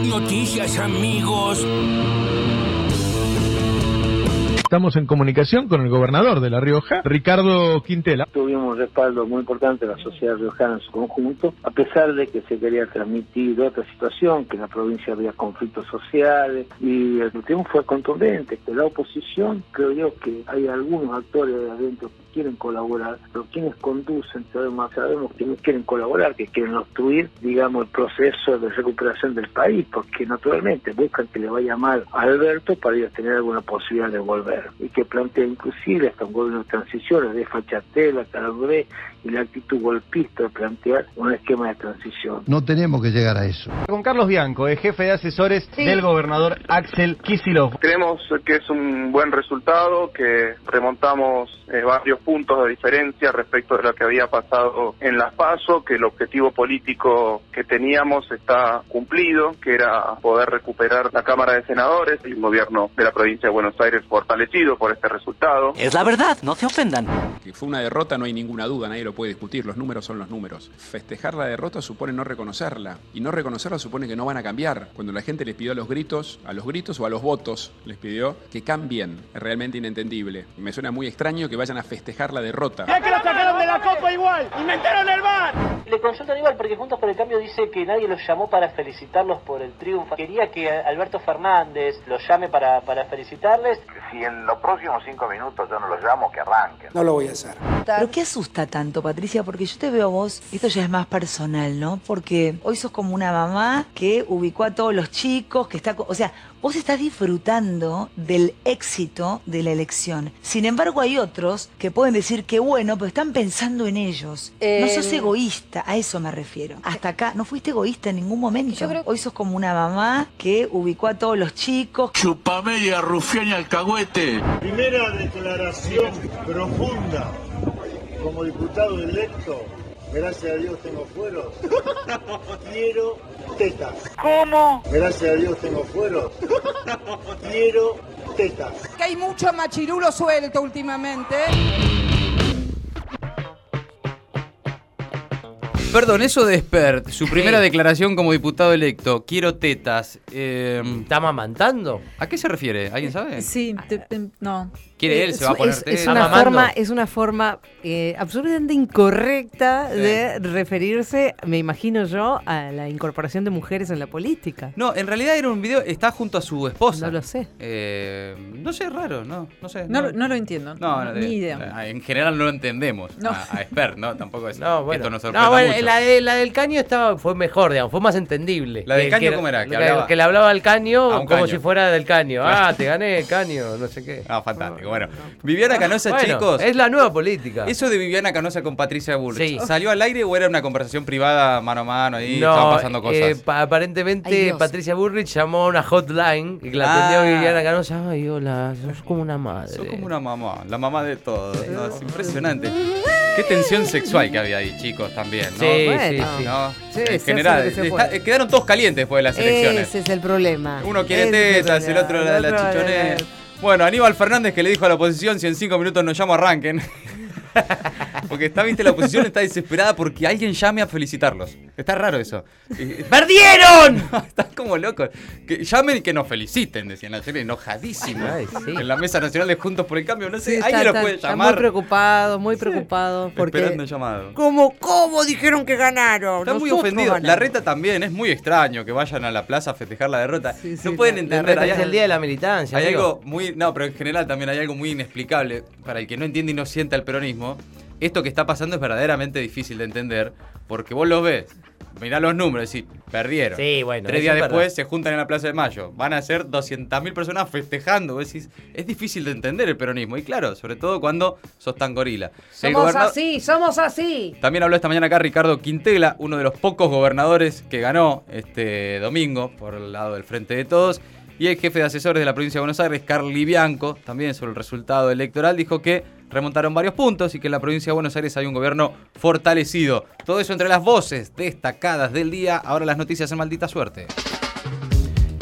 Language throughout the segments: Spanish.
noticias, amigos. Estamos en comunicación con el gobernador de La Rioja, Ricardo Quintela. Tuvimos un respaldo muy importante de la sociedad riojana en su conjunto, a pesar de que se quería transmitir otra situación, que en la provincia había conflictos sociales, y el triunfo fue contundente. De la oposición, creo yo que hay algunos actores de adentro quieren colaborar, pero quienes conducen, sabemos, sabemos quienes quieren colaborar, que quieren obstruir, digamos, el proceso de recuperación del país, porque naturalmente buscan que le vaya mal a Alberto para ellos tener alguna posibilidad de volver y que plantea inclusive hasta un gobierno de transición, de Fachatela, Calabé y la actitud golpista de plantear un esquema de transición. No tenemos que llegar a eso. Con Carlos Bianco, es jefe de asesores del gobernador Axel Kisilov. Creemos que es un buen resultado, que remontamos eh, varios puntos de diferencia respecto de lo que había pasado en las PASO, que el objetivo político que teníamos está cumplido, que era poder recuperar la Cámara de Senadores y un gobierno de la provincia de Buenos Aires fortalecido por este resultado. Es la verdad, no se ofendan. Que fue una derrota, no hay ninguna duda, nadie lo puede discutir, los números son los números. Festejar la derrota supone no reconocerla, y no reconocerla supone que no van a cambiar. Cuando la gente les pidió a los gritos, a los gritos o a los votos, les pidió que cambien, es realmente inentendible. Me suena muy extraño que vayan a festejar la derrota. Ya que lo sacaron de la copa igual metieron el bar. Le consultan igual porque Juntos por el Cambio dice que nadie los llamó para felicitarlos por el triunfo. Quería que Alberto Fernández los llame para, para felicitarles. Si en los próximos cinco minutos yo no los llamo, que arranquen. No lo voy a hacer. ¿Pero qué asusta tanto, Patricia? Porque yo te veo a vos, esto ya es más personal, ¿no? Porque hoy sos como una mamá que ubicó a todos los chicos, que está... O sea, vos estás disfrutando del éxito de la elección. Sin embargo, hay otros que pueden decir que bueno, pero están pensando en ellos. No sos Eh, egoísta, a eso me refiero. Hasta acá, no fuiste egoísta en ningún momento. Hoy sos como una mamá que ubicó a todos los chicos. Chupame y arrufián y alcahuete. Primera declaración profunda como diputado electo. Gracias a Dios tengo fueros. Quiero tetas. ¿Cómo? Gracias a Dios tengo fueros. Quiero tetas. Que hay mucho machirulo suelto últimamente. Perdón, eso de Spert, su primera declaración como diputado electo, quiero tetas. Eh, ¿Está mamantando? ¿A qué se refiere? ¿Alguien sabe? Sí, te- te- no. ¿Quiere él? Es- ¿Se va a poner es, tetas? es una forma, es una forma eh, absolutamente incorrecta de referirse, me imagino yo, a la incorporación de mujeres en la política. No, en realidad era un video, está junto a su esposa. No lo sé. Eh, no sé, raro, no, no sé. No, lo- no lo entiendo. No, no, ni de- idea. En general no lo entendemos No. A, a Spert, ¿no? Tampoco es. No, bueno. Esto nos sorprenda No, bueno, mucho. La, de- la del caño estaba, fue mejor, digamos, fue más entendible. ¿La del Que- caño que cómo era? Que Que, hablaba- que le hablaba al caño como caño. si fuera del caño. Claro. Ah, te gané caño, no sé qué. Ah, fantástico. Bueno, Viviana Canosa, Bueno, chicos. Es la nueva política. ¿Eso de Viviana Canosa con Patricia Bullrich, Sí. ¿salió al aire o era una conversación privada mano a mano ahí? No, estaban pasando cosas. eh, pa- aparentemente Ay. Patricia Burrich llamó a una hotline y que la Ah. atendió Viviana Canosa. Ay, hola, sos como una madre. Sos como una mamá, la mamá de todos. ¿no? Es impresionante. Qué tensión sexual que había ahí, chicos, también, ¿no? Sí, sí, Bueno. sí. ¿No? Sí, en general, está- quedaron todos calientes después de las elecciones. Ese es el problema. Uno quiere el tetas, el problema. otro la la chichonera. Bueno, Aníbal Fernández que le dijo a la oposición si en cinco minutos nos llamo arranquen. Porque está, viste, la oposición está desesperada porque alguien llame a felicitarlos. Está raro eso. ¡Perdieron! Están como locos. Que llamen y que nos feliciten, decían ayer, enojadísimos. Ay, sí. En la mesa nacional de Juntos por el Cambio, no sé, Sí, está- alguien los está- puede está llamar. muy preocupado, muy preocupado. Porque Esperando el llamado. ¿Cómo, ¿Cómo dijeron que ganaron? Está muy Nosotros ofendido. ganamos. La reta también, es muy extraño que vayan a la plaza a festejar la derrota. Sí, sí, no pueden la- la entender. Reta hay es el día de la militancia. Hay amigo. algo muy. No, pero en general también hay algo muy inexplicable. Para el que no entiende y no sienta el peronismo, esto que está pasando es verdaderamente difícil de entender. Porque vos lo ves, mirá los números, y perdieron. Sí, bueno, Tres días es después verdad. se juntan en la Plaza de Mayo. Van a ser 200.000 personas festejando. Vos decís, es difícil de entender el peronismo. Y claro, sobre todo cuando sos tan gorila. Somos gobernador- así, somos así. también habló esta mañana acá Ricardo Quintela, uno de los pocos gobernadores que ganó este domingo por el lado del Frente de Todos. Y el jefe de asesores de la provincia de Buenos Aires, Carly Bianco, también sobre el resultado electoral, dijo que remontaron varios puntos y que en la provincia de Buenos Aires hay un gobierno fortalecido. Todo eso entre las voces destacadas del día. Ahora las noticias en maldita suerte.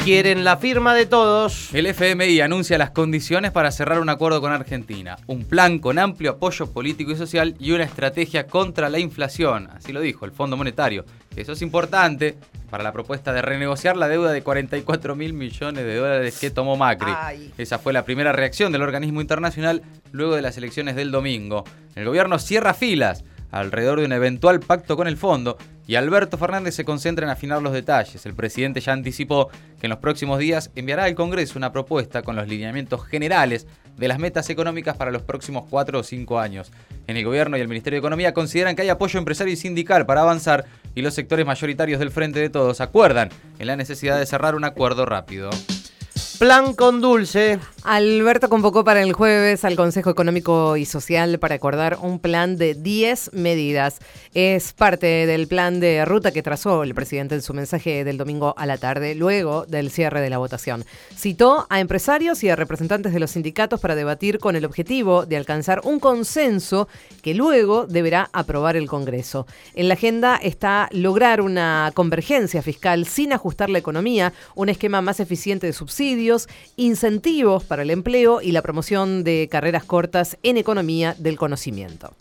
Quieren la firma de todos. El FMI anuncia las condiciones para cerrar un acuerdo con Argentina. Un plan con amplio apoyo político y social y una estrategia contra la inflación. Así lo dijo el Fondo Monetario. Eso es importante. Para la propuesta de renegociar la deuda de 44 mil millones de dólares que tomó Macri. Ay. Esa fue la primera reacción del organismo internacional luego de las elecciones del domingo. El gobierno cierra filas alrededor de un eventual pacto con el fondo y Alberto Fernández se concentra en afinar los detalles. El presidente ya anticipó que en los próximos días enviará al Congreso una propuesta con los lineamientos generales de las metas económicas para los próximos cuatro o cinco años. En el gobierno y el Ministerio de Economía consideran que hay apoyo empresario y sindical para avanzar y los sectores mayoritarios del Frente de Todos acuerdan en la necesidad de cerrar un acuerdo rápido. Plan con dulce. Alberto convocó para el jueves al Consejo Económico y Social para acordar un plan de 10 medidas. Es parte del plan de ruta que trazó el presidente en su mensaje del domingo a la tarde, luego del cierre de la votación. Citó a empresarios y a representantes de los sindicatos para debatir con el objetivo de alcanzar un consenso que luego deberá aprobar el Congreso. En la agenda está lograr una convergencia fiscal sin ajustar la economía, un esquema más eficiente de subsidios, incentivos para el empleo y la promoción de carreras cortas en economía del conocimiento.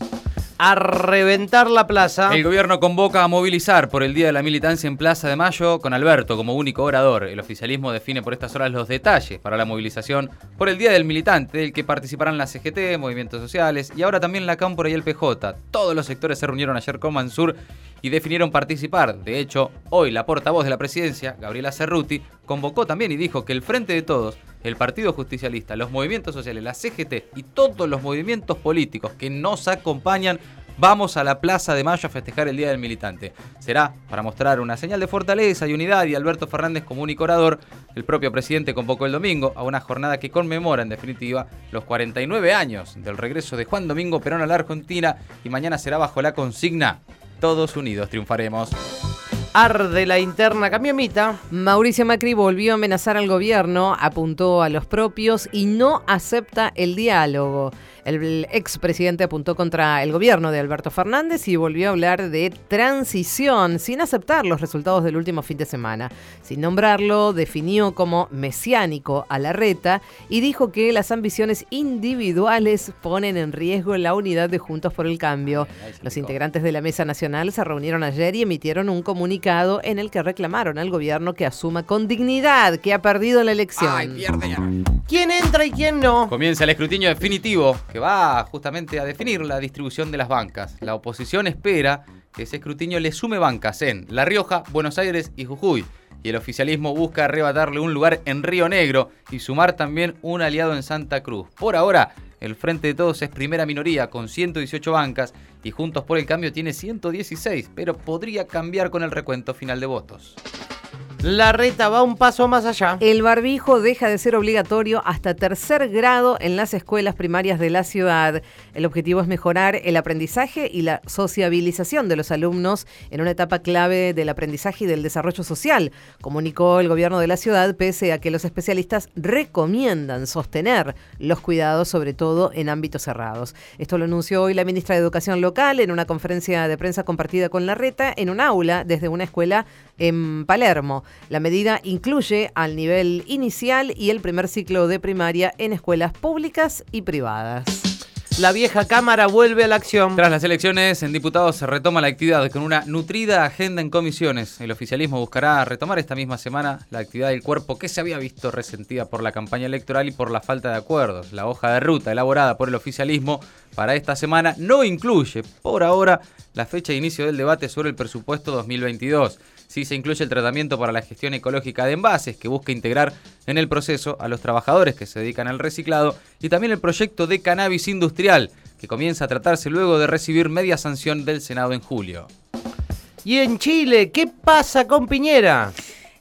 A reventar la plaza. El gobierno convoca a movilizar por el Día de la Militancia en Plaza de Mayo con Alberto como único orador. El oficialismo define por estas horas los detalles para la movilización por el Día del Militante, del que participarán la CGT, movimientos sociales y ahora también la Cámpora y el PJ. Todos los sectores se reunieron ayer con Mansur y definieron participar. De hecho, hoy la portavoz de la presidencia, Gabriela Cerruti, convocó también y dijo que el Frente de Todos, el Partido Justicialista, los movimientos sociales, la CGT y todos los movimientos políticos que nos acompañan Vamos a la Plaza de Mayo a festejar el Día del Militante. Será para mostrar una señal de fortaleza y unidad y Alberto Fernández como único orador, el propio presidente convocó el domingo a una jornada que conmemora en definitiva los 49 años del regreso de Juan Domingo Perón a la Argentina y mañana será bajo la consigna Todos unidos triunfaremos. Arde la interna camionita. Mauricio Macri volvió a amenazar al gobierno, apuntó a los propios y no acepta el diálogo. El expresidente apuntó contra el gobierno de Alberto Fernández y volvió a hablar de transición sin aceptar los resultados del último fin de semana. Sin nombrarlo, definió como mesiánico a la reta y dijo que las ambiciones individuales ponen en riesgo la unidad de Juntos por el Cambio. Los integrantes de la Mesa Nacional se reunieron ayer y emitieron un comunicado en el que reclamaron al gobierno que asuma con dignidad que ha perdido la elección. ¿Quién entra y quién no? Comienza el escrutinio definitivo que va justamente a definir la distribución de las bancas. La oposición espera que ese escrutinio le sume bancas en La Rioja, Buenos Aires y Jujuy. Y el oficialismo busca arrebatarle un lugar en Río Negro y sumar también un aliado en Santa Cruz. Por ahora, el Frente de Todos es primera minoría con 118 bancas y Juntos por el Cambio tiene 116, pero podría cambiar con el recuento final de votos. La reta va un paso más allá. El barbijo deja de ser obligatorio hasta tercer grado en las escuelas primarias de la ciudad. El objetivo es mejorar el aprendizaje y la sociabilización de los alumnos en una etapa clave del aprendizaje y del desarrollo social, comunicó el gobierno de la ciudad, pese a que los especialistas recomiendan sostener los cuidados, sobre todo en ámbitos cerrados. Esto lo anunció hoy la ministra de Educación local en una conferencia de prensa compartida con la reta en un aula desde una escuela en Palermo. La medida incluye al nivel inicial y el primer ciclo de primaria en escuelas públicas y privadas. La vieja Cámara vuelve a la acción. Tras las elecciones, en diputados se retoma la actividad con una nutrida agenda en comisiones. El oficialismo buscará retomar esta misma semana la actividad del cuerpo que se había visto resentida por la campaña electoral y por la falta de acuerdos. La hoja de ruta elaborada por el oficialismo para esta semana no incluye, por ahora, la fecha de inicio del debate sobre el presupuesto 2022 sí se incluye el tratamiento para la gestión ecológica de envases, que busca integrar en el proceso a los trabajadores que se dedican al reciclado, y también el proyecto de cannabis industrial, que comienza a tratarse luego de recibir media sanción del Senado en julio. Y en Chile, ¿qué pasa con Piñera?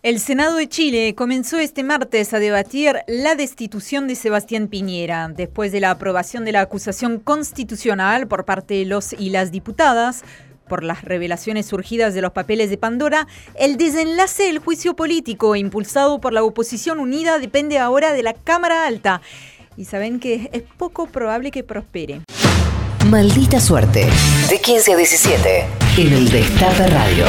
El Senado de Chile comenzó este martes a debatir la destitución de Sebastián Piñera. Después de la aprobación de la acusación constitucional por parte de los y las diputadas, por las revelaciones surgidas de los papeles de Pandora, el desenlace del juicio político impulsado por la oposición unida depende ahora de la Cámara Alta. Y saben que es poco probable que prospere. Maldita suerte. De 15 a 17. En el Destape Radio.